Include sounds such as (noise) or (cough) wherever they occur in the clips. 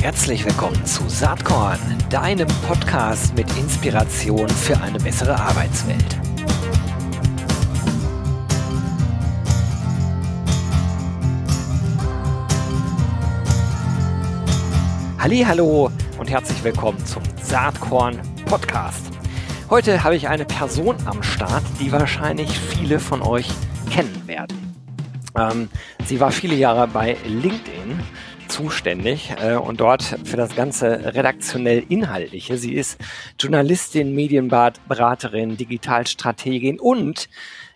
Herzlich willkommen zu Saatkorn, deinem Podcast mit Inspiration für eine bessere Arbeitswelt. Hallo und herzlich willkommen zum Saatkorn Podcast. Heute habe ich eine Person am Start, die wahrscheinlich viele von euch kennen werden. Ähm, sie war viele Jahre bei LinkedIn zuständig äh, und dort für das ganze redaktionell Inhaltliche. Sie ist Journalistin, Medienberaterin, Digitalstrategin und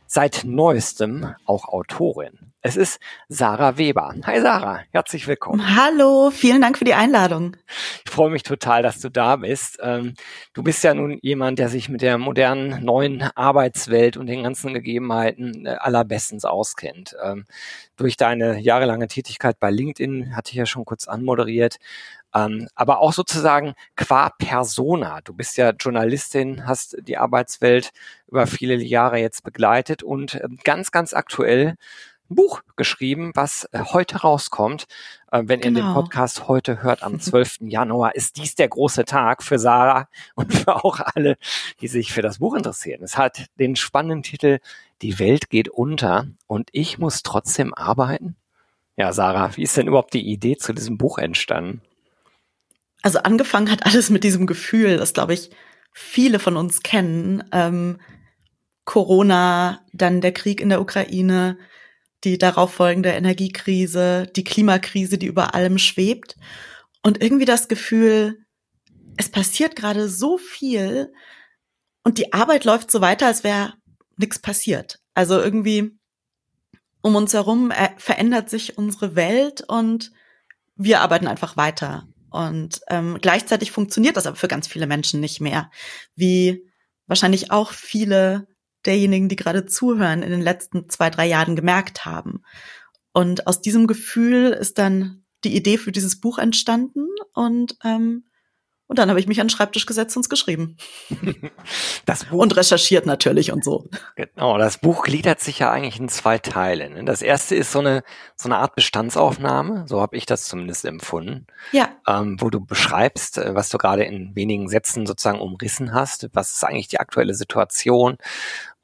seit neuestem auch Autorin. Es ist Sarah Weber. Hi Sarah, herzlich willkommen. Hallo, vielen Dank für die Einladung. Ich freue mich total, dass du da bist. Ähm, du bist ja nun jemand, der sich mit der modernen neuen Arbeitswelt und den ganzen Gegebenheiten äh, allerbestens auskennt. Ähm, durch deine jahrelange Tätigkeit bei LinkedIn, hatte ich ja schon kurz anmoderiert, ähm, aber auch sozusagen qua persona. Du bist ja Journalistin, hast die Arbeitswelt über viele Jahre jetzt begleitet und ganz, ganz aktuell Buch geschrieben, was äh, heute rauskommt. Äh, wenn genau. ihr den genau. Podcast heute hört, am (laughs) 12. Januar, ist dies der große Tag für Sarah und für auch alle, die sich für das Buch interessieren. Es hat den spannenden Titel Die Welt geht unter und ich muss trotzdem arbeiten. Ja, Sarah, wie ist denn überhaupt die Idee zu diesem Buch entstanden? Also angefangen hat alles mit diesem Gefühl, das glaube ich viele von uns kennen. Ähm, Corona, dann der Krieg in der Ukraine, die darauf folgende Energiekrise, die Klimakrise, die über allem schwebt. Und irgendwie das Gefühl, es passiert gerade so viel und die Arbeit läuft so weiter, als wäre nichts passiert. Also irgendwie um uns herum äh, verändert sich unsere Welt und wir arbeiten einfach weiter. Und ähm, gleichzeitig funktioniert das aber für ganz viele Menschen nicht mehr, wie wahrscheinlich auch viele derjenigen, die gerade zuhören, in den letzten zwei, drei Jahren gemerkt haben. Und aus diesem Gefühl ist dann die Idee für dieses Buch entstanden und ähm, und dann habe ich mich an den Schreibtisch gesetzt und es geschrieben. (laughs) Das Buch, und recherchiert natürlich und so. Genau, das Buch gliedert sich ja eigentlich in zwei Teile. Ne? Das erste ist so eine, so eine Art Bestandsaufnahme, so habe ich das zumindest empfunden. Ja. Ähm, wo du beschreibst, äh, was du gerade in wenigen Sätzen sozusagen umrissen hast. Was ist eigentlich die aktuelle Situation?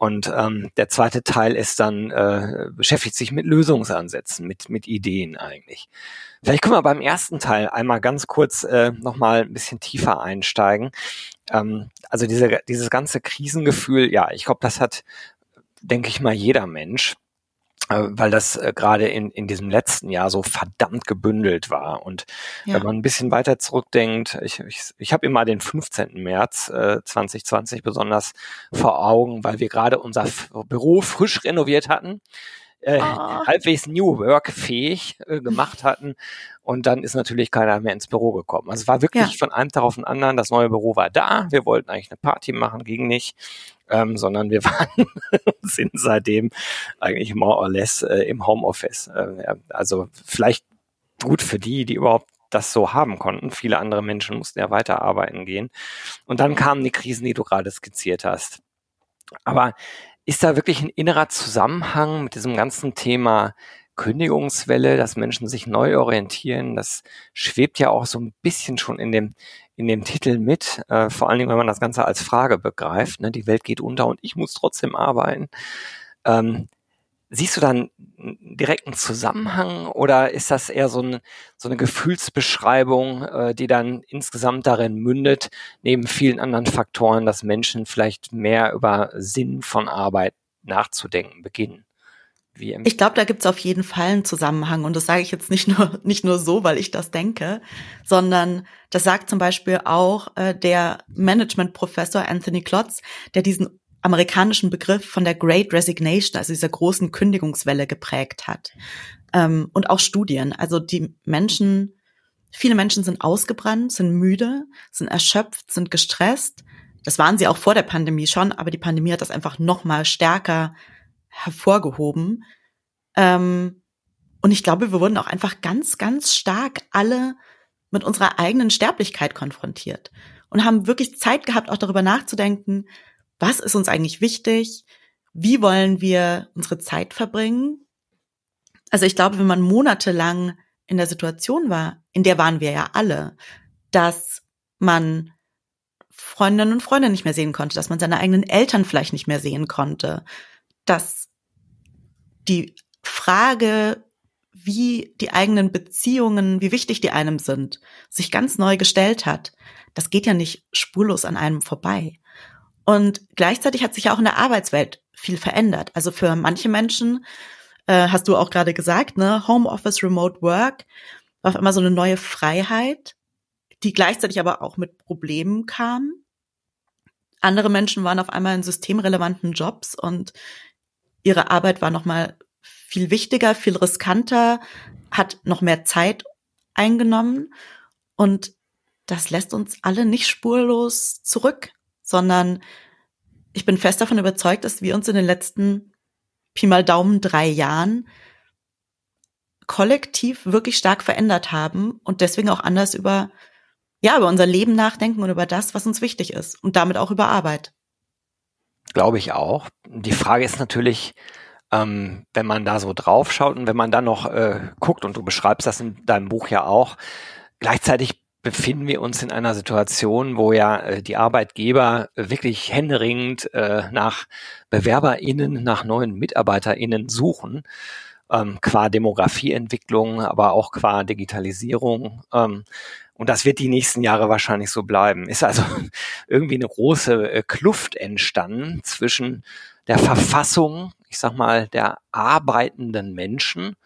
Und ähm, der zweite Teil ist dann, äh, beschäftigt sich mit Lösungsansätzen, mit, mit Ideen eigentlich. Vielleicht können wir beim ersten Teil einmal ganz kurz äh, nochmal ein bisschen tiefer einsteigen. Ähm, also diese, dieses ganze Krisengefühl, ja, ich glaube, das hat, denke ich mal, jeder Mensch weil das äh, gerade in, in diesem letzten Jahr so verdammt gebündelt war. Und ja. wenn man ein bisschen weiter zurückdenkt, ich, ich, ich habe immer den 15. März äh, 2020 besonders vor Augen, weil wir gerade unser Büro frisch renoviert hatten äh, oh. halbwegs New Work fähig äh, (laughs) gemacht hatten. Und dann ist natürlich keiner mehr ins Büro gekommen. Also es war wirklich ja. von einem Tag auf den anderen, das neue Büro war da. Wir wollten eigentlich eine Party machen, ging nicht. Ähm, sondern wir (laughs) waren, sind seitdem eigentlich more or less äh, im Homeoffice. Äh, also vielleicht gut für die, die überhaupt das so haben konnten. Viele andere Menschen mussten ja weiterarbeiten gehen. Und dann kamen die Krisen, die du gerade skizziert hast. Aber ist da wirklich ein innerer Zusammenhang mit diesem ganzen Thema Kündigungswelle, dass Menschen sich neu orientieren? Das schwebt ja auch so ein bisschen schon in dem, in dem Titel mit, äh, vor allen Dingen, wenn man das Ganze als Frage begreift. Ne? Die Welt geht unter und ich muss trotzdem arbeiten. Ähm, Siehst du dann direkten Zusammenhang oder ist das eher so, ein, so eine Gefühlsbeschreibung, äh, die dann insgesamt darin mündet, neben vielen anderen Faktoren, dass Menschen vielleicht mehr über Sinn von Arbeit nachzudenken beginnen? Ich glaube, da gibt es auf jeden Fall einen Zusammenhang und das sage ich jetzt nicht nur (laughs) nicht nur so, weil ich das denke, sondern das sagt zum Beispiel auch äh, der Management-Professor Anthony Klotz, der diesen amerikanischen Begriff von der Great Resignation, also dieser großen Kündigungswelle geprägt hat. Ähm, und auch Studien. Also die Menschen, viele Menschen sind ausgebrannt, sind müde, sind erschöpft, sind gestresst. Das waren sie auch vor der Pandemie schon, aber die Pandemie hat das einfach noch mal stärker hervorgehoben. Ähm, und ich glaube, wir wurden auch einfach ganz, ganz stark alle mit unserer eigenen Sterblichkeit konfrontiert und haben wirklich Zeit gehabt, auch darüber nachzudenken, was ist uns eigentlich wichtig? Wie wollen wir unsere Zeit verbringen? Also ich glaube, wenn man monatelang in der Situation war, in der waren wir ja alle, dass man Freundinnen und Freunde nicht mehr sehen konnte, dass man seine eigenen Eltern vielleicht nicht mehr sehen konnte, dass die Frage, wie die eigenen Beziehungen, wie wichtig die einem sind, sich ganz neu gestellt hat. Das geht ja nicht spurlos an einem vorbei. Und gleichzeitig hat sich ja auch in der Arbeitswelt viel verändert. Also für manche Menschen, äh, hast du auch gerade gesagt, ne, Homeoffice, Remote Work, war auf einmal so eine neue Freiheit, die gleichzeitig aber auch mit Problemen kam. Andere Menschen waren auf einmal in systemrelevanten Jobs und ihre Arbeit war nochmal viel wichtiger, viel riskanter, hat noch mehr Zeit eingenommen und das lässt uns alle nicht spurlos zurück, sondern ich bin fest davon überzeugt, dass wir uns in den letzten Pi mal Daumen drei Jahren kollektiv wirklich stark verändert haben und deswegen auch anders über, ja, über unser Leben nachdenken und über das, was uns wichtig ist und damit auch über Arbeit. Glaube ich auch. Die Frage ist natürlich, ähm, wenn man da so drauf schaut und wenn man dann noch äh, guckt, und du beschreibst das in deinem Buch ja auch, gleichzeitig befinden wir uns in einer Situation, wo ja äh, die Arbeitgeber wirklich händeringend äh, nach BewerberInnen, nach neuen MitarbeiterInnen suchen, ähm, qua Demografieentwicklung, aber auch qua Digitalisierung. Ähm, und das wird die nächsten Jahre wahrscheinlich so bleiben. Ist also (laughs) irgendwie eine große äh, Kluft entstanden zwischen der Verfassung, ich sag mal, der arbeitenden Menschen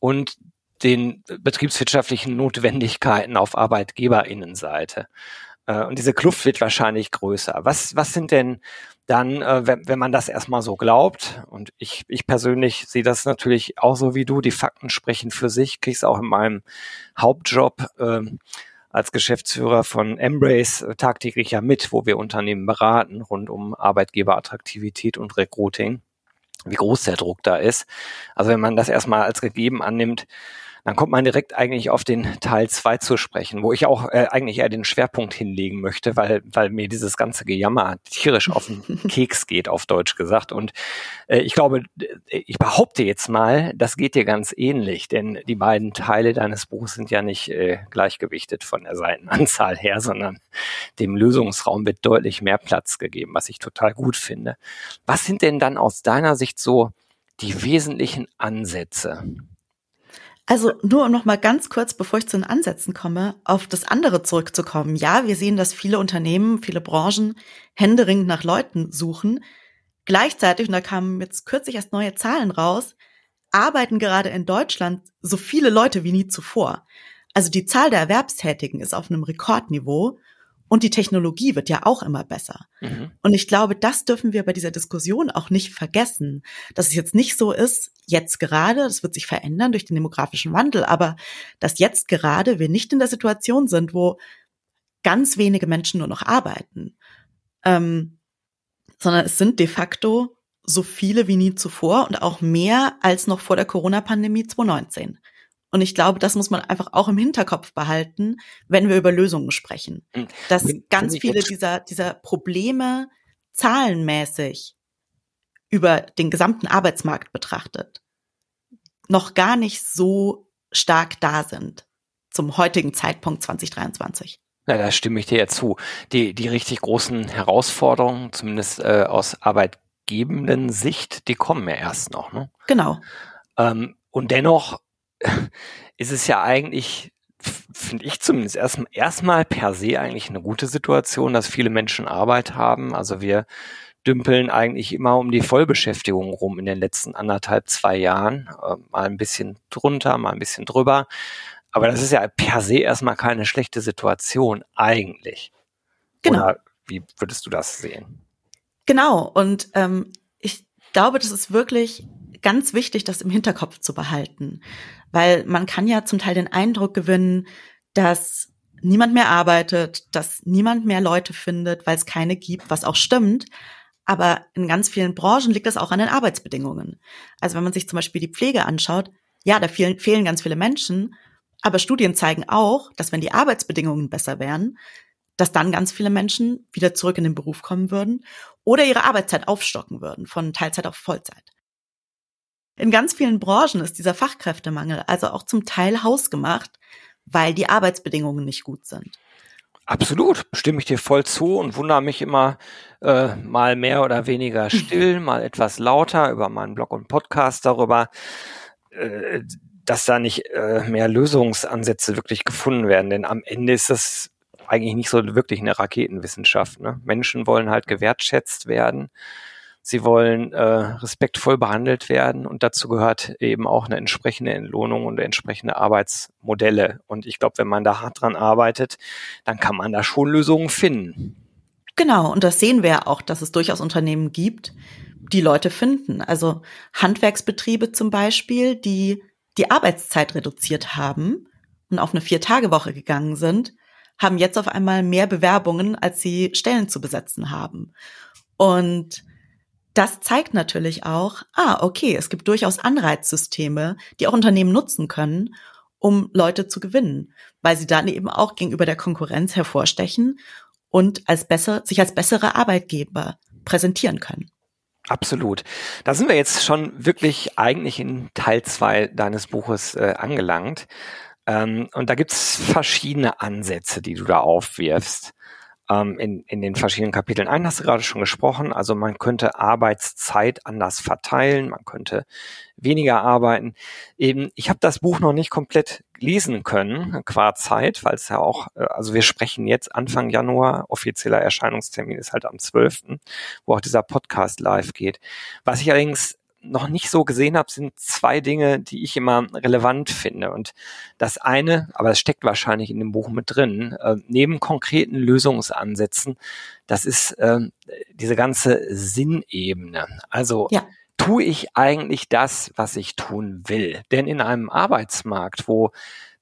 und den betriebswirtschaftlichen Notwendigkeiten auf Arbeitgeberinnenseite. Äh, und diese Kluft wird wahrscheinlich größer. Was, was sind denn dann, äh, wenn, wenn man das erstmal so glaubt, und ich, ich persönlich sehe das natürlich auch so wie du, die Fakten sprechen für sich, kriege es auch in meinem Hauptjob äh, als Geschäftsführer von Embrace äh, tagtäglich ja mit, wo wir Unternehmen beraten rund um Arbeitgeberattraktivität und Recruiting, wie groß der Druck da ist. Also wenn man das erstmal als gegeben annimmt, dann kommt man direkt eigentlich auf den Teil zwei zu sprechen, wo ich auch äh, eigentlich eher den Schwerpunkt hinlegen möchte, weil, weil mir dieses ganze Gejammer tierisch auf den (laughs) Keks geht, auf Deutsch gesagt. Und äh, ich glaube, ich behaupte jetzt mal, das geht dir ganz ähnlich, denn die beiden Teile deines Buchs sind ja nicht äh, gleichgewichtet von der Seitenanzahl her, sondern dem Lösungsraum wird deutlich mehr Platz gegeben, was ich total gut finde. Was sind denn dann aus deiner Sicht so die wesentlichen Ansätze? Also nur um noch mal ganz kurz, bevor ich zu den Ansätzen komme, auf das andere zurückzukommen. Ja, wir sehen, dass viele Unternehmen, viele Branchen händeringend nach Leuten suchen. Gleichzeitig, und da kamen jetzt kürzlich erst neue Zahlen raus, arbeiten gerade in Deutschland so viele Leute wie nie zuvor. Also die Zahl der Erwerbstätigen ist auf einem Rekordniveau und die Technologie wird ja auch immer besser. Mhm. Und ich glaube, das dürfen wir bei dieser Diskussion auch nicht vergessen, dass es jetzt nicht so ist, jetzt gerade, das wird sich verändern durch den demografischen Wandel, aber dass jetzt gerade wir nicht in der Situation sind, wo ganz wenige Menschen nur noch arbeiten, ähm, sondern es sind de facto so viele wie nie zuvor und auch mehr als noch vor der Corona-Pandemie 2019. Und ich glaube, das muss man einfach auch im Hinterkopf behalten, wenn wir über Lösungen sprechen. Hm. Dass ganz viele dieser, dieser Probleme zahlenmäßig über den gesamten Arbeitsmarkt betrachtet noch gar nicht so stark da sind zum heutigen Zeitpunkt 2023. Ja, da stimme ich dir ja zu. Die, die richtig großen Herausforderungen, zumindest äh, aus arbeitgebenden Sicht, die kommen ja erst noch. Ne? Genau. Ähm, und dennoch (laughs) ist es ja eigentlich, finde ich zumindest erstmal erstmal per se eigentlich eine gute Situation, dass viele Menschen Arbeit haben. Also wir dümpeln eigentlich immer um die Vollbeschäftigung rum in den letzten anderthalb, zwei Jahren. Äh, mal ein bisschen drunter, mal ein bisschen drüber. Aber das ist ja per se erstmal keine schlechte Situation eigentlich. Genau. Oder wie würdest du das sehen? Genau. Und ähm, ich glaube, das ist wirklich ganz wichtig, das im Hinterkopf zu behalten. Weil man kann ja zum Teil den Eindruck gewinnen, dass niemand mehr arbeitet, dass niemand mehr Leute findet, weil es keine gibt, was auch stimmt. Aber in ganz vielen Branchen liegt das auch an den Arbeitsbedingungen. Also wenn man sich zum Beispiel die Pflege anschaut, ja, da fehlen, fehlen ganz viele Menschen, aber Studien zeigen auch, dass wenn die Arbeitsbedingungen besser wären, dass dann ganz viele Menschen wieder zurück in den Beruf kommen würden oder ihre Arbeitszeit aufstocken würden, von Teilzeit auf Vollzeit. in ganz vielen Branchen ist dieser Fachkräftemangel also auch zum Teil hausgemacht, weil die Arbeitsbedingungen nicht gut sind. Absolut, stimme ich dir voll zu und wundere mich immer äh, mal mehr oder weniger (laughs) still, mal etwas lauter über meinen Blog und Podcast darüber, äh, dass da nicht äh, mehr Lösungsansätze wirklich gefunden werden. Denn am Ende ist das eigentlich nicht so wirklich eine Raketenwissenschaft. Ne? Menschen wollen halt gewertschätzt werden Sie wollen äh, respektvoll behandelt werden und dazu gehört eben auch eine entsprechende Entlohnung und entsprechende Arbeitsmodelle. Und ich glaube, wenn man da hart dran arbeitet, dann kann man da schon Lösungen finden. Genau, und das sehen wir ja auch, dass es durchaus Unternehmen gibt, die Leute finden. Also Handwerksbetriebe zum Beispiel, die die Arbeitszeit reduziert haben und auf eine Vier-Tage-Woche gegangen sind, haben jetzt auf einmal mehr Bewerbungen, als sie Stellen zu besetzen haben. Und das zeigt natürlich auch, ah, okay, es gibt durchaus Anreizsysteme, die auch Unternehmen nutzen können, um Leute zu gewinnen, weil sie dann eben auch gegenüber der Konkurrenz hervorstechen und als besser, sich als bessere Arbeitgeber präsentieren können. Absolut. Da sind wir jetzt schon wirklich eigentlich in Teil zwei deines Buches äh, angelangt. Ähm, und da gibt's verschiedene Ansätze, die du da aufwirfst ähm, in, in den verschiedenen Kapiteln. Einen hast du gerade schon gesprochen, also man könnte Arbeitszeit anders verteilen, man könnte weniger arbeiten. Eben, ich habe das Buch noch nicht komplett lesen können, qua Zeit, weil es ja auch, äh, also wir sprechen jetzt Anfang Januar, offizieller Erscheinungstermin ist halt am 12., wo auch dieser Podcast live geht. Was ich allerdings noch nicht so gesehen habe, sind zwei Dinge, die ich immer relevant finde. Und das eine, aber es steckt wahrscheinlich in dem Buch mit drin, äh, neben konkreten Lösungsansätzen, das ist äh, diese ganze Sinnebene. Also ja. tue ich eigentlich das, was ich tun will? Denn in einem Arbeitsmarkt, wo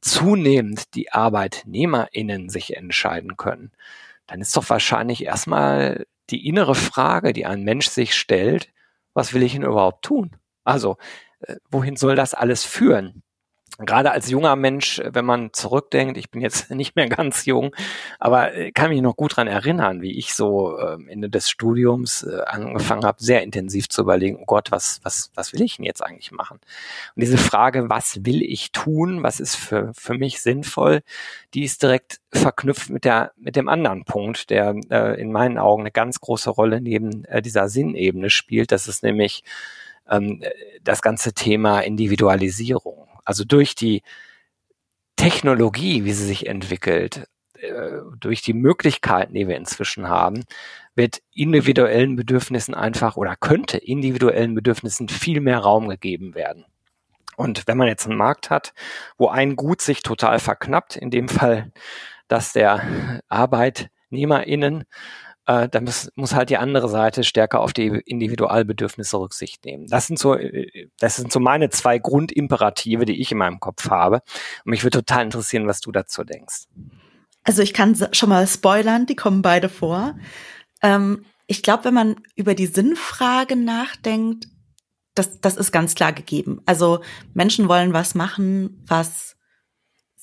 zunehmend die ArbeitnehmerInnen sich entscheiden können, dann ist doch wahrscheinlich erstmal die innere Frage, die ein Mensch sich stellt, was will ich denn überhaupt tun? Also, äh, wohin soll das alles führen? Gerade als junger Mensch, wenn man zurückdenkt, ich bin jetzt (laughs) nicht mehr ganz jung, aber äh, kann mich noch gut dran erinnern, wie ich so äh, Ende des Studiums äh, angefangen habe, sehr intensiv zu überlegen, oh Gott, was, was, was will ich denn jetzt eigentlich machen? Und diese Frage, was will ich tun, was ist für, für mich sinnvoll, die ist direkt verknüpft mit der, mit dem anderen Punkt, der äh, in meinen Augen eine ganz große Rolle neben äh, dieser Sinnebene spielt. Das ist nämlich ähm, das ganze Thema Individualisierung also durch die Technologie, wie sie sich entwickelt, äh, durch die Möglichkeiten, die wir inzwischen haben, wird individuellen Bedürfnissen einfach oder könnte individuellen Bedürfnissen viel mehr Raum gegeben werden. Und wenn man jetzt einen Markt hat, wo ein Gut sich total verknappt, in dem Fall, dass der ArbeitnehmerInnen äh, da muss, muss halt die andere Seite stärker auf die Individualbedürfnisse Rücksicht nehmen. Das sind so, äh, das sind so meine zwei Grundimperative, die ich in meinem Kopf habe. Und mich würde total interessieren, was du dazu denkst. Also ich kann schon mal spoilern, die kommen beide vor. Ähm, ich glaube, wenn man über die Sinnfrage nachdenkt, das, das ist ganz klar gegeben. Also Menschen wollen was machen, was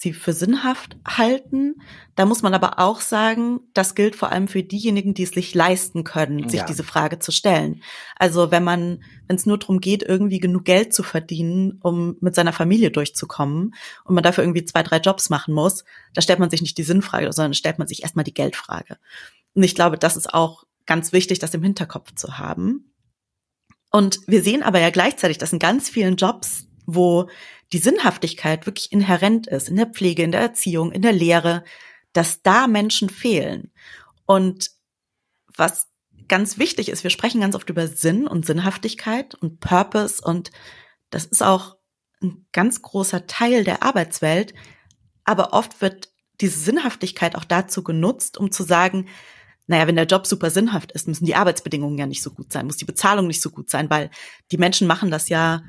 sie für sinnhaft halten. Da muss man aber auch sagen, das gilt vor allem für diejenigen, die es sich leisten können, sich ja. diese Frage zu stellen. Also wenn man, wenn es nur darum geht, irgendwie genug Geld zu verdienen, um mit seiner Familie durchzukommen und man dafür irgendwie zwei, drei Jobs machen muss, da stellt man sich nicht die Sinnfrage, sondern stellt man sich erstmal die Geldfrage. Und ich glaube, das ist auch ganz wichtig, das im Hinterkopf zu haben. Und wir sehen aber ja gleichzeitig, dass in ganz vielen Jobs, wo die Sinnhaftigkeit wirklich inhärent ist, in der Pflege, in der Erziehung, in der Lehre, dass da Menschen fehlen. Und was ganz wichtig ist, wir sprechen ganz oft über Sinn und Sinnhaftigkeit und Purpose und das ist auch ein ganz großer Teil der Arbeitswelt, aber oft wird diese Sinnhaftigkeit auch dazu genutzt, um zu sagen, naja, wenn der Job super sinnhaft ist, müssen die Arbeitsbedingungen ja nicht so gut sein, muss die Bezahlung nicht so gut sein, weil die Menschen machen das ja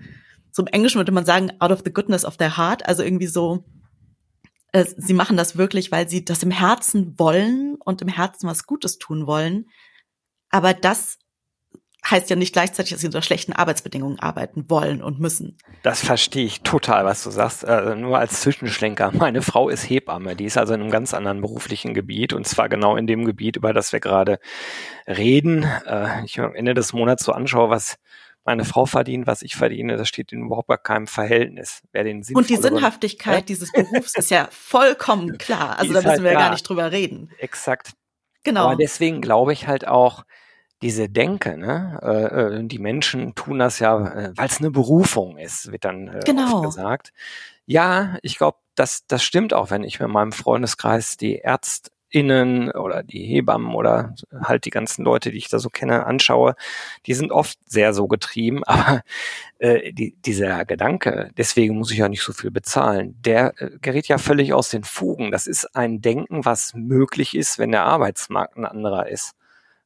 im Englischen würde man sagen, out of the goodness of their heart, also irgendwie so, äh, sie machen das wirklich, weil sie das im Herzen wollen und im Herzen was Gutes tun wollen. Aber das heißt ja nicht gleichzeitig, dass sie unter schlechten Arbeitsbedingungen arbeiten wollen und müssen. Das verstehe ich total, was du sagst. Äh, nur als Zwischenschlenker. Meine Frau ist Hebamme. Die ist also in einem ganz anderen beruflichen Gebiet und zwar genau in dem Gebiet, über das wir gerade reden. Äh, ich am Ende des Monats so anschaue, was meine Frau verdient, was ich verdiene, das steht in überhaupt gar keinem Verhältnis. Wer den Und die Sinnhaftigkeit ja? dieses Berufs ist ja vollkommen (laughs) klar. Also da müssen halt wir ja gar nicht drüber reden. Exakt. Genau. Aber deswegen glaube ich halt auch, diese Denke, ne? Äh, äh die Menschen tun das ja, äh, weil es eine Berufung ist, wird dann äh, genau. oft gesagt. Ja, ich glaube, das, das stimmt auch, wenn ich mit meinem Freundeskreis die ÄrztInnen oder die Hebammen oder halt die ganzen Leute, die ich da so kenne, anschaue, die sind oft sehr so getrieben, (laughs) aber äh, die, dieser Gedanke, deswegen muss ich ja nicht so viel bezahlen, der äh, gerät ja völlig aus den Fugen. Das ist ein Denken, was möglich ist, wenn der Arbeitsmarkt ein anderer ist.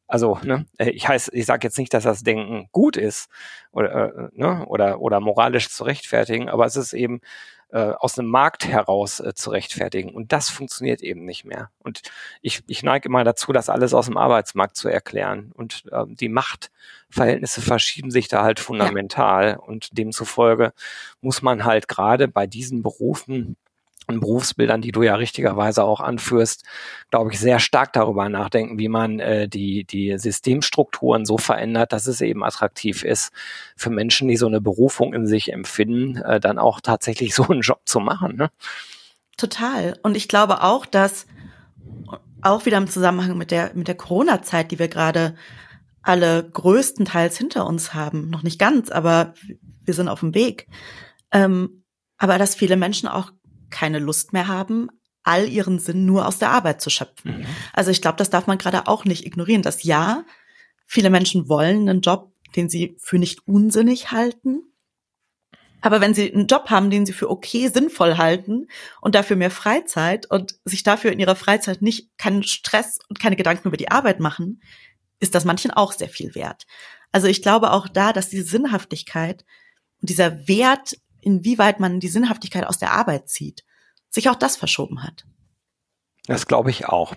Also, ne, äh, ich heißt, ich sage jetzt nicht, dass das Denken gut ist oder, äh, ne, oder, oder moralisch zu rechtfertigen, aber es ist eben äh, aus einem Markt heraus äh, zu rechtfertigen. Und das funktioniert eben nicht mehr. Und ich, ich neige immer dazu, das alles aus dem Arbeitsmarkt zu erklären. Und äh, die Machtverhältnisse verschieben sich da halt fundamental. Ja. Und demzufolge muss man halt gerade bei diesen Berufen Berufsbildern, die du ja richtigerweise auch anführst, glaube ich, sehr stark darüber nachdenken, wie man äh, die, die Systemstrukturen so verändert, dass es eben attraktiv ist, für Menschen, die so eine Berufung in sich empfinden, äh, dann auch tatsächlich (laughs) so einen Job zu machen. Ne? Total. Und ich glaube auch, dass auch wieder im Zusammenhang mit der, mit der Corona-Zeit, die wir gerade alle größtenteils hinter uns haben, noch nicht ganz, aber wir sind auf dem Weg. Ähm, aber dass viele Menschen auch keine Lust mehr haben, all ihren Sinn nur aus der Arbeit zu schöpfen. Mhm. Also ich glaube, das darf man gerade auch nicht ignorieren, dass ja, viele Menschen wollen einen Job, den sie für nicht unsinnig halten. Aber wenn sie einen Job haben, den sie für okay sinnvoll halten und dafür mehr Freizeit und sich dafür in ihrer Freizeit nicht keinen Stress und keine Gedanken über die Arbeit machen, ist das manchen auch sehr viel wert. Also ich glaube auch da, dass diese Sinnhaftigkeit und dieser Wert inwieweit man die Sinnhaftigkeit aus der Arbeit zieht, sich auch das verschoben hat. Das glaube ich auch.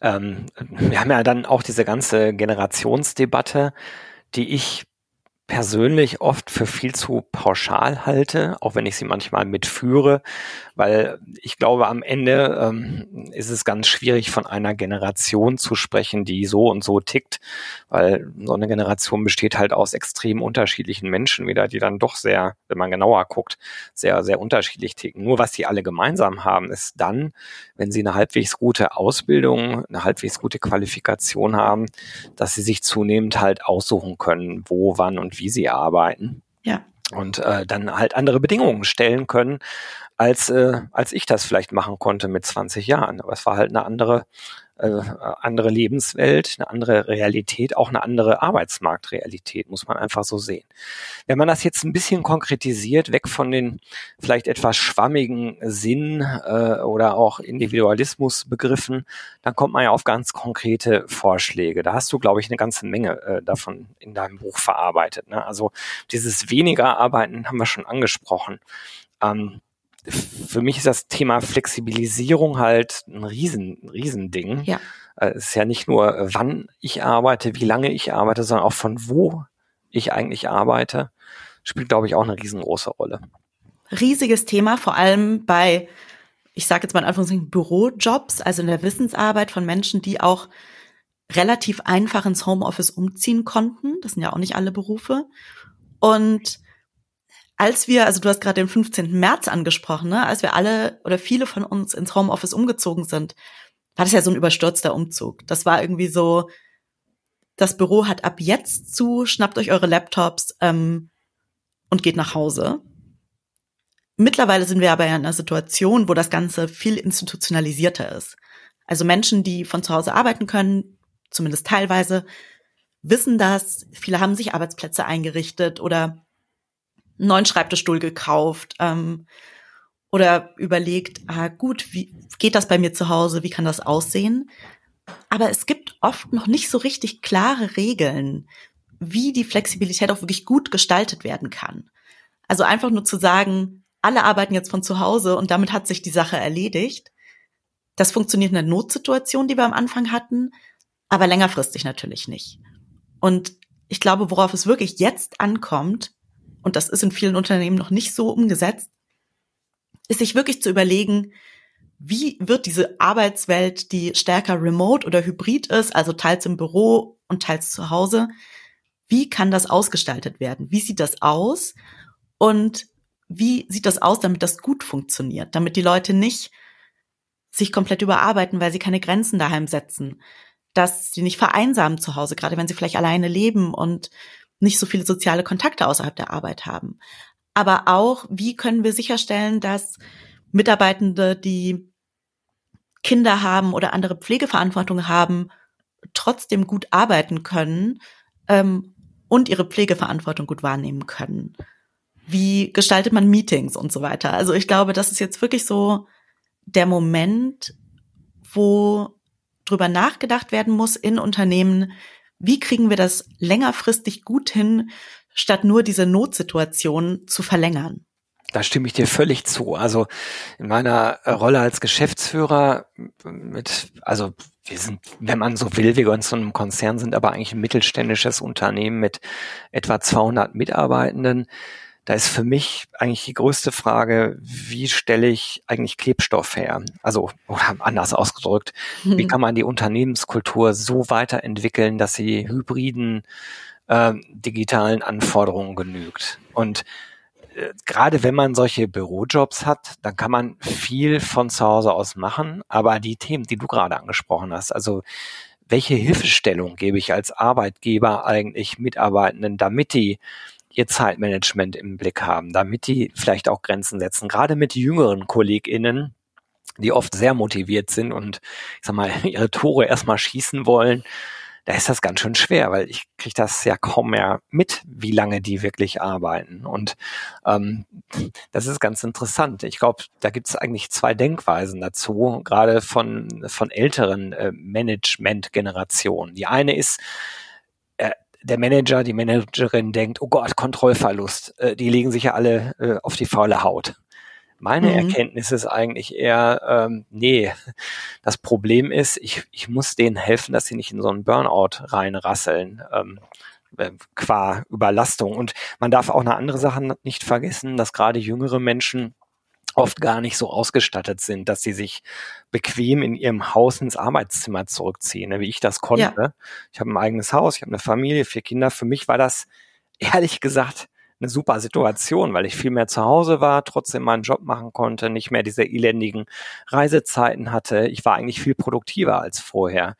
Ähm, wir haben ja dann auch diese ganze Generationsdebatte, die ich persönlich oft für viel zu pauschal halte, auch wenn ich sie manchmal mitführe, weil ich glaube, am Ende ähm, ist es ganz schwierig, von einer Generation zu sprechen, die so und so tickt, weil so eine Generation besteht halt aus extrem unterschiedlichen Menschen wieder, die dann doch sehr, wenn man genauer guckt, sehr, sehr unterschiedlich ticken. Nur was sie alle gemeinsam haben, ist dann, wenn sie eine halbwegs gute Ausbildung, eine halbwegs gute Qualifikation haben, dass sie sich zunehmend halt aussuchen können, wo, wann und wie sie arbeiten. Ja. Und äh, dann halt andere Bedingungen stellen können, als, äh, als ich das vielleicht machen konnte mit 20 Jahren. Aber es war halt eine andere, äh, andere Lebenswelt, eine andere Realität, auch eine andere Arbeitsmarktrealität, muss man einfach so sehen. Wenn man das jetzt ein bisschen konkretisiert, weg von den vielleicht etwas schwammigen Sinn äh, oder auch Individualismusbegriffen, dann kommt man ja auf ganz konkrete Vorschläge. Da hast du, glaube ich, eine ganze Menge äh, davon in deinem Buch verarbeitet. Ne? Also dieses weniger Arbeiten haben wir schon angesprochen. Ähm, für mich ist das Thema Flexibilisierung halt ein riesen, riesen Ding. Ja. Äh, es ist ja nicht nur, äh, wann ich arbeite, wie lange ich arbeite, sondern auch von wo ich eigentlich arbeite. Spielt, glaube ich, auch eine riesengroße Rolle. Riesiges Thema, vor allem bei, ich sage jetzt mal in Anführungszeichen, Bürojobs, also in der Wissensarbeit von Menschen, die auch relativ einfach ins Homeoffice umziehen konnten. Das sind ja auch nicht alle Berufe. Und als wir, also du hast gerade den 15. März angesprochen, ne, als wir alle oder viele von uns ins Homeoffice umgezogen sind, war das ja so ein überstürzter Umzug. Das war irgendwie so, das Büro hat ab jetzt zu, schnappt euch eure Laptops ähm, und geht nach Hause. Mittlerweile sind wir aber in einer Situation, wo das Ganze viel institutionalisierter ist. Also Menschen, die von zu Hause arbeiten können, zumindest teilweise, wissen das. Viele haben sich Arbeitsplätze eingerichtet oder einen neuen Schreibtischstuhl gekauft ähm, oder überlegt, ah gut, wie geht das bei mir zu Hause, wie kann das aussehen? Aber es gibt oft noch nicht so richtig klare Regeln, wie die Flexibilität auch wirklich gut gestaltet werden kann. Also einfach nur zu sagen, alle arbeiten jetzt von zu Hause und damit hat sich die Sache erledigt. Das funktioniert in der Notsituation, die wir am Anfang hatten, aber längerfristig natürlich nicht. Und ich glaube, worauf es wirklich jetzt ankommt, und das ist in vielen Unternehmen noch nicht so umgesetzt, ist sich wirklich zu überlegen, wie wird diese Arbeitswelt, die stärker remote oder hybrid ist, also teils im Büro und teils zu Hause, wie kann das ausgestaltet werden? Wie sieht das aus? Und wie sieht das aus, damit das gut funktioniert? Damit die Leute nicht sich komplett überarbeiten, weil sie keine Grenzen daheim setzen, dass sie nicht vereinsamen zu Hause, gerade wenn sie vielleicht alleine leben und nicht so viele soziale Kontakte außerhalb der Arbeit haben. Aber auch, wie können wir sicherstellen, dass Mitarbeitende, die Kinder haben oder andere Pflegeverantwortung haben, trotzdem gut arbeiten können ähm, und ihre Pflegeverantwortung gut wahrnehmen können. Wie gestaltet man Meetings und so weiter? Also ich glaube, das ist jetzt wirklich so der Moment, wo drüber nachgedacht werden muss in Unternehmen, wie kriegen wir das längerfristig gut hin, statt nur diese Notsituation zu verlängern. Da stimme ich dir völlig zu. Also in meiner Rolle als Geschäftsführer mit, also wir sind, wenn man so will, wir gehören zu einem Konzern, sind aber eigentlich ein mittelständisches Unternehmen mit etwa 200 Mitarbeitenden. Da ist für mich eigentlich die größte Frage, wie stelle ich eigentlich Klebstoff her? Also, oder anders ausgedrückt, mhm. wie kann man die Unternehmenskultur so weiterentwickeln, dass sie hybriden äh, digitalen Anforderungen genügt? Und äh, gerade wenn man solche Bürojobs hat, dann kann man viel von zu Hause aus machen. Aber die Themen, die du gerade angesprochen hast, also welche Hilfestellung gebe ich als Arbeitgeber eigentlich Mitarbeitenden, damit die ihr Zeitmanagement im Blick haben, damit die vielleicht auch Grenzen setzen, gerade mit jüngeren KollegInnen, die oft sehr motiviert sind und ich sag mal, (laughs) ihre Tore erstmal schießen wollen, da ist das ganz schön schwer, weil ich kriege das ja kaum mehr mit, wie lange die wirklich arbeiten. Und ähm, das ist ganz interessant. Ich glaube, da gibt es eigentlich zwei Denkweisen dazu, gerade von, von älteren äh, Management-Generationen. Die eine ist, der Manager, die Managerin denkt, oh Gott, Kontrollverlust, äh, die legen sich ja alle äh, auf die faule Haut. Meine mhm. Erkenntnis ist eigentlich eher, ähm, nee, das Problem ist, ich, ich muss denen helfen, dass sie nicht in so einen Burnout reinrasseln. Ähm, äh, qua Überlastung. Und man darf auch eine andere Sache nicht vergessen, dass gerade jüngere Menschen oft gar nicht so ausgestattet sind, dass sie sich bequem in ihrem Haus ins Arbeitszimmer zurückziehen, ne, wie ich das konnte. Ja. Ich habe ein eigenes Haus, ich habe eine Familie, vier Kinder. Für mich war das ehrlich gesagt eine super Situation, weil ich viel mehr zu Hause war, trotzdem meinen Job machen konnte, nicht mehr diese elendigen Reisezeiten hatte. Ich war eigentlich viel produktiver als vorher.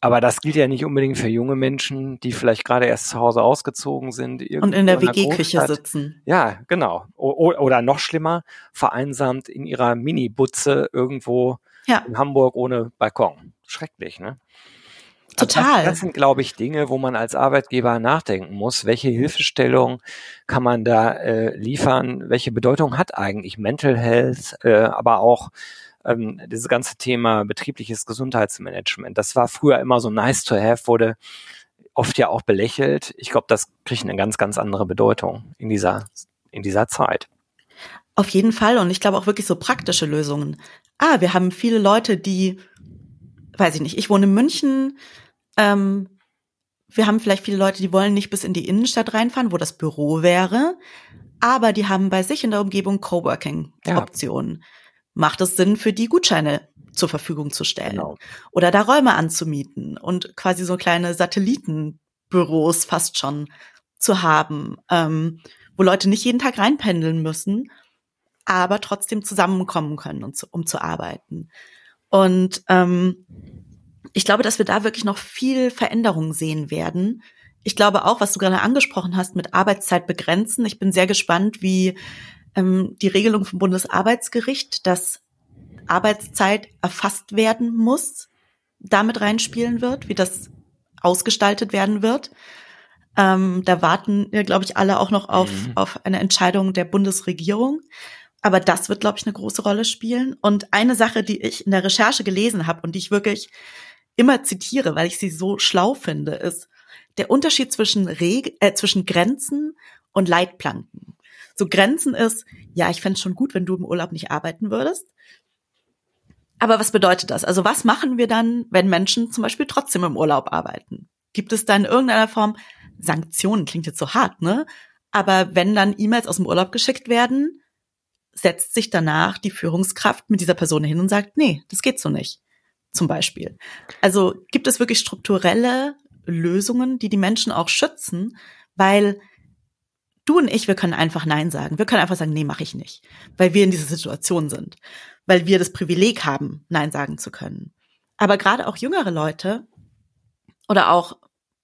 Aber das gilt ja nicht unbedingt für junge Menschen, die vielleicht gerade erst zu Hause ausgezogen sind. Und in der WG-Küche sitzen. Ja, genau. O oder noch schlimmer, vereinsamt in ihrer Mini-Butze irgendwo ja. in Hamburg ohne Balkon. Schrecklich, ne? Total. Also das, das, sind, glaube ich, Dinge, wo man als Arbeitgeber nachdenken muss. Welche Hilfestellung kann man da äh, liefern? Welche Bedeutung hat eigentlich Mental Health, äh, aber auch ähm, dieses ganze Thema betriebliches Gesundheitsmanagement, das war früher immer so nice to have, wurde oft ja auch belächelt. Ich glaube, das kriegt eine ganz, ganz andere Bedeutung in dieser, in dieser Zeit. Auf jeden Fall. Und ich glaube auch wirklich so praktische Lösungen. Ah, wir haben viele Leute, die, weiß ich nicht, ich wohne in München, ähm, wir haben vielleicht viele Leute, die wollen nicht bis in die Innenstadt reinfahren, wo das Büro wäre, aber die haben bei sich in der Umgebung Coworking-Optionen. Ja macht es Sinn, für die Gutscheine zur Verfügung zu stellen genau. oder da Räume anzumieten und quasi so kleine Satellitenbüros fast schon zu haben, ähm, wo Leute nicht jeden Tag reinpendeln müssen, aber trotzdem zusammenkommen können, um zu, um zu arbeiten. Und ähm, ich glaube, dass wir da wirklich noch viel Veränderung sehen werden. Ich glaube auch, was du gerade angesprochen hast mit Arbeitszeit begrenzen. Ich bin sehr gespannt, wie ähm, die Regelung vom Bundesarbeitsgericht, dass Arbeitszeit erfasst werden muss, damit reinspielen wird, wie das ausgestaltet werden wird. Ähm, da warten ja, glaube ich, alle auch noch auf, mhm. auf eine Entscheidung der Bundesregierung. Aber das wird, glaube ich, eine große Rolle spielen. Und eine Sache, die ich in der Recherche gelesen habe und die ich wirklich immer zitiere, weil ich sie so schlau finde, ist der Unterschied zwischen, Reg äh, zwischen Grenzen und Leitplanken so Grenzen ist, ja, ich fände es schon gut, wenn du im Urlaub nicht arbeiten würdest. Aber was bedeutet das? Also was machen wir dann, wenn Menschen zum Beispiel trotzdem im Urlaub arbeiten? Gibt es da in irgendeiner Form Sanktionen? Klingt jetzt so hart, ne? Aber wenn dann E-Mails aus dem Urlaub geschickt werden, setzt sich danach die Führungskraft mit dieser Person hin und sagt, nee, das geht so nicht. Zum Beispiel. Also gibt es wirklich strukturelle Lösungen, die die Menschen auch schützen, weil du und ich, wir können einfach Nein sagen. Wir können einfach sagen, nee, mache ich nicht, weil wir in dieser Situation sind, weil wir das Privileg haben, Nein sagen zu können. Aber gerade auch jüngere Leute oder auch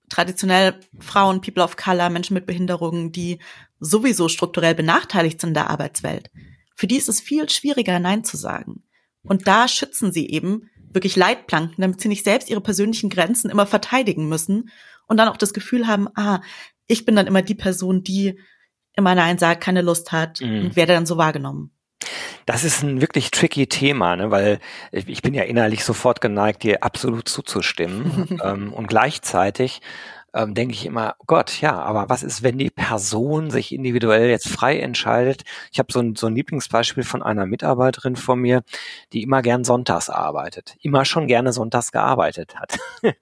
traditionell Frauen, People of Color, Menschen mit Behinderungen, die sowieso strukturell benachteiligt sind in der Arbeitswelt, für die ist es viel schwieriger, Nein zu sagen. Und da schützen sie eben wirklich Leitplanken, damit sie nicht selbst ihre persönlichen Grenzen immer verteidigen müssen und dann auch das Gefühl haben, ah, ich bin dann immer die Person, die immer Nein sagt, keine Lust hat mhm. und werde dann so wahrgenommen. Das ist ein wirklich tricky Thema, ne? weil ich bin ja innerlich sofort geneigt, dir absolut zuzustimmen. (laughs) ähm, und gleichzeitig ähm, denke ich immer, Gott, ja, aber was ist, wenn die Person sich individuell jetzt frei entscheidet? Ich habe so ein, so ein Lieblingsbeispiel von einer Mitarbeiterin von mir, die immer gern sonntags arbeitet, immer schon gerne sonntags gearbeitet hat. (laughs)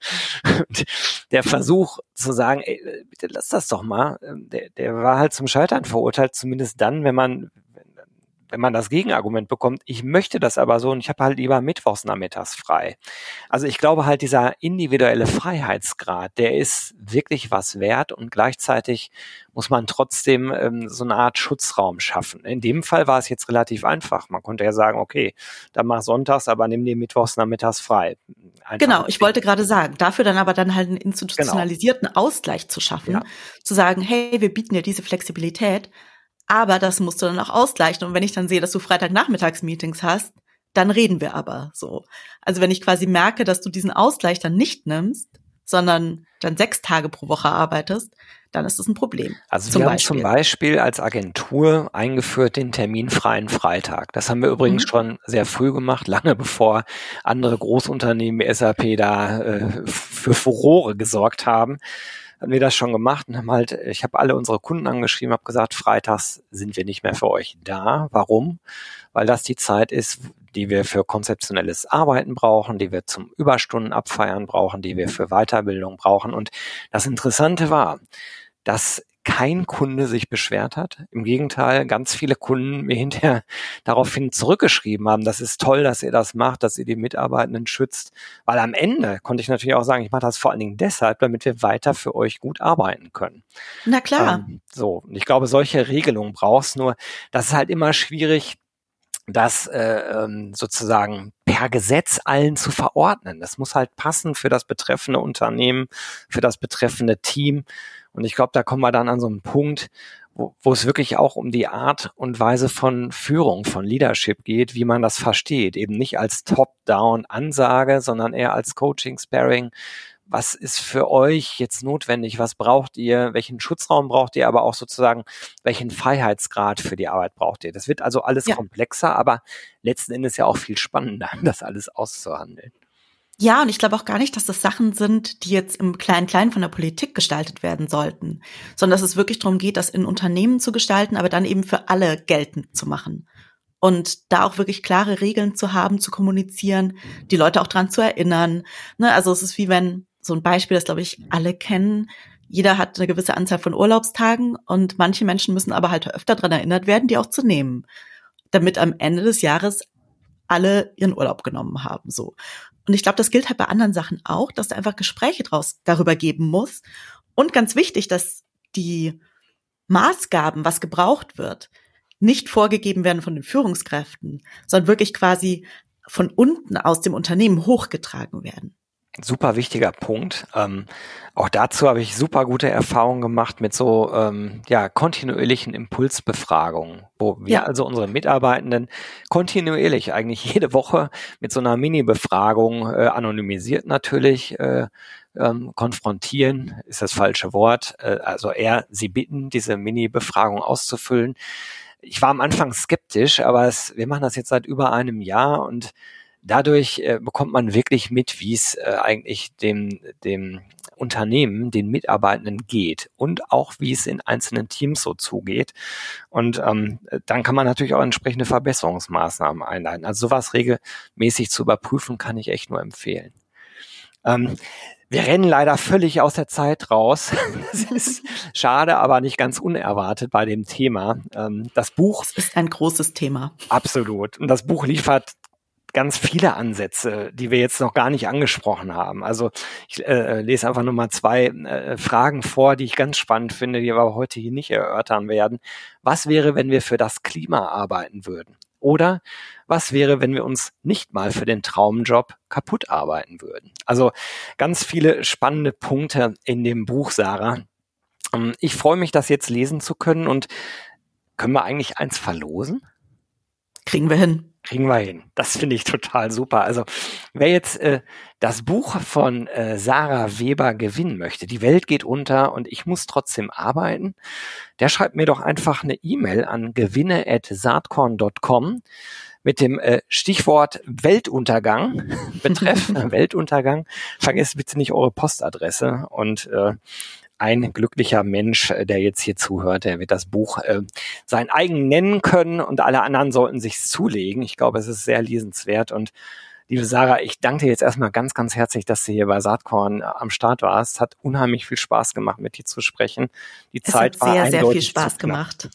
der Versuch zu sagen, ey, bitte lass das doch mal, ähm, der, der war halt zum Scheitern verurteilt, zumindest dann, wenn man wenn man das Gegenargument bekommt, ich möchte das aber so und ich habe halt lieber mittwochs nachmittags frei. Also ich glaube halt, dieser individuelle Freiheitsgrad, der ist wirklich was wert und gleichzeitig muss man trotzdem ähm, so eine Art Schutzraum schaffen. In dem Fall war es jetzt relativ einfach. Man konnte ja sagen, okay, dann mach sonntags, aber nimm dir mittwochs nachmittags frei. Einfach genau, ich wollte gerade sagen, dafür dann aber dann halt einen institutionalisierten genau. Ausgleich zu schaffen, ja. zu sagen, hey, wir bieten dir diese Flexibilität, aber das musst du dann auch ausgleichen. Und wenn ich dann sehe, dass du Freitagnachmittags-Meetings hast, dann reden wir aber so. Also wenn ich quasi merke, dass du diesen Ausgleich dann nicht nimmst, sondern dann sechs Tage pro Woche arbeitest, dann ist das ein Problem. Also zum wir Beispiel. haben zum Beispiel als Agentur eingeführt den terminfreien Freitag. Das haben wir übrigens mhm. schon sehr früh gemacht, lange bevor andere Großunternehmen wie SAP da äh, für Furore gesorgt haben hatten wir das schon gemacht und haben halt, ich habe alle unsere Kunden angeschrieben, habe gesagt, freitags sind wir nicht mehr für euch da. Warum? Weil das die Zeit ist, die wir für konzeptionelles Arbeiten brauchen, die wir zum Überstunden abfeiern brauchen, die wir für Weiterbildung brauchen. Und das Interessante war, dass kein Kunde sich beschwert hat. Im Gegenteil, ganz viele Kunden mir hinterher (laughs) daraufhin zurückgeschrieben haben, das ist toll, dass ihr das macht, dass ihr die Mitarbeitenden schützt. Weil am Ende konnte ich natürlich auch sagen, ich mache das vor allen Dingen deshalb, damit wir weiter für euch gut arbeiten können. Na klar. Ähm, so, und ich glaube, solche Regelungen brauchst nur. Das ist halt immer schwierig, das äh, ähm, sozusagen per Gesetz allen zu verordnen. Das muss halt passen für das betreffende Unternehmen, für das betreffende Team. Und ich glaube, da kommen wir dann an so einen Punkt, wo, wo es wirklich auch um die Art und Weise von Führung, von Leadership geht, wie man das versteht. Eben nicht als Top-Down-Ansage, sondern eher als Coaching-Sparing. Was ist für euch jetzt notwendig? Was braucht ihr? Welchen Schutzraum braucht ihr? Aber auch sozusagen, welchen Freiheitsgrad für die Arbeit braucht ihr? Das wird also alles ja. komplexer, aber letzten Endes ja auch viel spannender, (laughs) das alles auszuhandeln. Ja, und ich glaube auch gar nicht, dass das Sachen sind, die jetzt im Klein-Klein von der Politik gestaltet werden sollten, sondern dass es wirklich darum geht, das in Unternehmen zu gestalten, aber dann eben für alle geltend zu machen. Und da auch wirklich klare Regeln zu haben, zu kommunizieren, die Leute auch dran zu erinnern. Ne? Also es ist wie wenn, so ein Beispiel, das glaube ich alle kennen, jeder hat eine gewisse Anzahl von Urlaubstagen und manche Menschen müssen aber halt öfter dran erinnert werden, die auch zu nehmen, damit am Ende des Jahres alle ihren Urlaub genommen haben, so. Und ich glaube, das gilt halt bei anderen Sachen auch, dass da einfach Gespräche draus darüber geben muss. Und ganz wichtig, dass die Maßgaben, was gebraucht wird, nicht vorgegeben werden von den Führungskräften, sondern wirklich quasi von unten aus dem Unternehmen hochgetragen werden super wichtiger Punkt. Ähm, auch dazu habe ich super gute Erfahrungen gemacht mit so ähm, ja kontinuierlichen Impulsbefragungen, wo wir ja. also unsere Mitarbeitenden kontinuierlich eigentlich (laughs) jede Woche mit so einer Mini-Befragung äh, anonymisiert natürlich äh, ähm, konfrontieren ist das falsche Wort. Äh, also eher sie bitten, diese Mini-Befragung auszufüllen. Ich war am Anfang skeptisch, aber es, wir machen das jetzt seit über einem Jahr und dadurch äh, bekommt man wirklich mit, wie es äh, eigentlich dem, dem Unternehmen, den Mitarbeitenden geht und auch wie es in einzelnen Teams so zugeht. Und ähm, dann kann man natürlich auch entsprechende Verbesserungsmaßnahmen einleiten. Also sowas regelmäßig zu überprüfen, kann ich echt nur empfehlen. Ähm, wir rennen leider völlig aus der Zeit raus. (laughs) Das ist schade, aber nicht ganz unerwartet bei dem Thema. Ähm, das Buch das ist ein großes Thema. Absolut. Und das Buch liefert ganz viele Ansätze, die wir jetzt noch gar nicht angesprochen haben. Also ich äh, lese einfach nur mal zwei äh, Fragen vor, die ich ganz spannend finde, die wir aber heute hier nicht erörtern werden. Was wäre, wenn wir für das Klima arbeiten würden? Oder was wäre, wenn wir uns nicht mal für den Traumjob kaputt arbeiten würden? Also ganz viele spannende Punkte in dem Buch, Sarah. Ähm, ich freue mich, das jetzt lesen zu können und können wir eigentlich eins verlosen? Kriegen wir hin. Kriegen wir hin. Das finde ich total super. Also wer jetzt äh, das Buch von äh, Sarah Weber gewinnen möchte, die Welt geht unter und ich muss trotzdem arbeiten, der schreibt mir doch einfach eine E-Mail an gewinne@saatkorn.com mit dem äh, Stichwort Weltuntergang, (laughs) betreff (laughs) Weltuntergang. Vergesst bitte nicht eure Postadresse und äh, ein glücklicher Mensch, äh, der jetzt hier zuhört, der wird das Buch äh, sein eigen nennen können und alle anderen sollten sich's zulegen. Ich glaube, es ist sehr lesenswert und Liebe Sarah, ich danke dir jetzt erstmal ganz, ganz herzlich, dass du hier bei Saatkorn äh, am Start warst. Hat unheimlich viel Spaß gemacht, mit dir zu sprechen. Die es Zeit hat sehr, war sehr viel Spaß gemacht.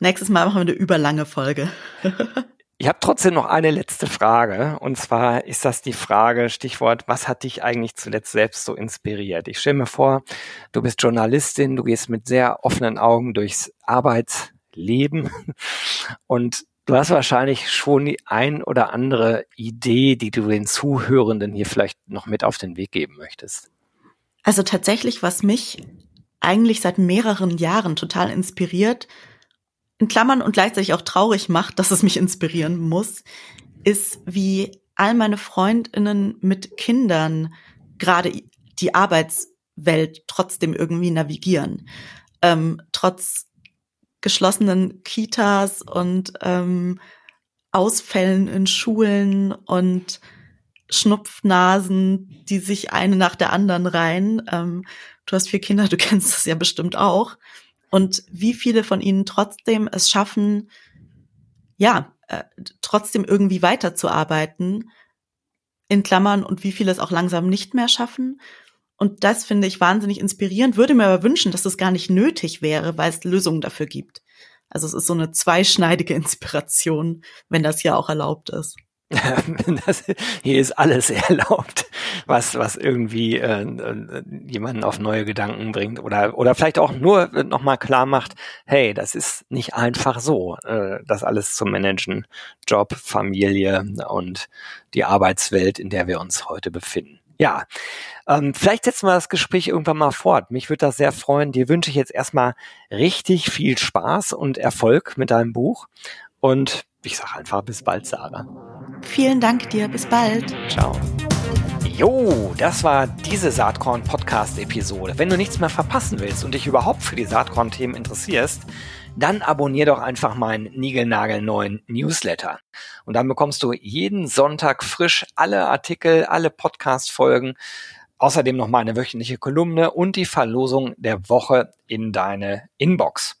Nächstes Mal machen wir eine überlange Folge. (laughs) Ich habe trotzdem noch eine letzte Frage. Und zwar ist das die Frage, Stichwort, was hat dich eigentlich zuletzt selbst so inspiriert? Ich stelle mir vor, du bist Journalistin, du gehst mit sehr offenen Augen durchs Arbeitsleben (laughs) und du hast wahrscheinlich schon die ein oder andere Idee, die du den Zuhörenden hier vielleicht noch mit auf den Weg geben möchtest. Also tatsächlich, was mich eigentlich seit mehreren Jahren total inspiriert, in Klammern und gleichzeitig auch traurig macht, dass es mich inspirieren muss, ist, wie all meine Freundinnen mit Kindern gerade die Arbeitswelt trotzdem irgendwie navigieren. Ähm, trotz geschlossenen Kitas und ähm, Ausfällen in Schulen und Schnupfnasen, die sich eine nach der anderen reihen. Ähm, du hast vier Kinder, du kennst das ja bestimmt auch und wie viele von ihnen trotzdem es schaffen, ja, äh, trotzdem irgendwie weiterzuarbeiten, in Klammern, und wie viele es auch langsam nicht mehr schaffen. Und das finde ich wahnsinnig inspirierend, würde mir aber wünschen, dass das gar nicht nötig wäre, weil es Lösungen dafür gibt. Also es ist so eine zweischneidige (laughs) Inspiration, wenn das ja auch erlaubt ist. (laughs) das, hier ist alles (laughs) erlaubt, was, was irgendwie äh, äh, jemanden auf neue Gedanken bringt oder, oder vielleicht auch nur nochmal klar macht, hey, das ist nicht einfach so, äh, das alles zu managen. Job, Familie und die Arbeitswelt, in der wir uns heute befinden. Ja, ähm, vielleicht setzen wir das Gespräch irgendwann mal fort. Mich würde das sehr freuen. Dir wünsche ich jetzt erstmal richtig viel Spaß und Erfolg mit deinem Buch. Und ich sage einfach bis bald, Sarah. Vielen Dank dir. Bis bald. Ciao. Jo, das war diese Saatkorn Podcast Episode. Wenn du nichts mehr verpassen willst und dich überhaupt für die Saatkorn Themen interessierst, dann abonnier doch einfach meinen niegelnagelneuen Newsletter. Und dann bekommst du jeden Sonntag frisch alle Artikel, alle Podcast Folgen, außerdem noch meine wöchentliche Kolumne und die Verlosung der Woche in deine Inbox.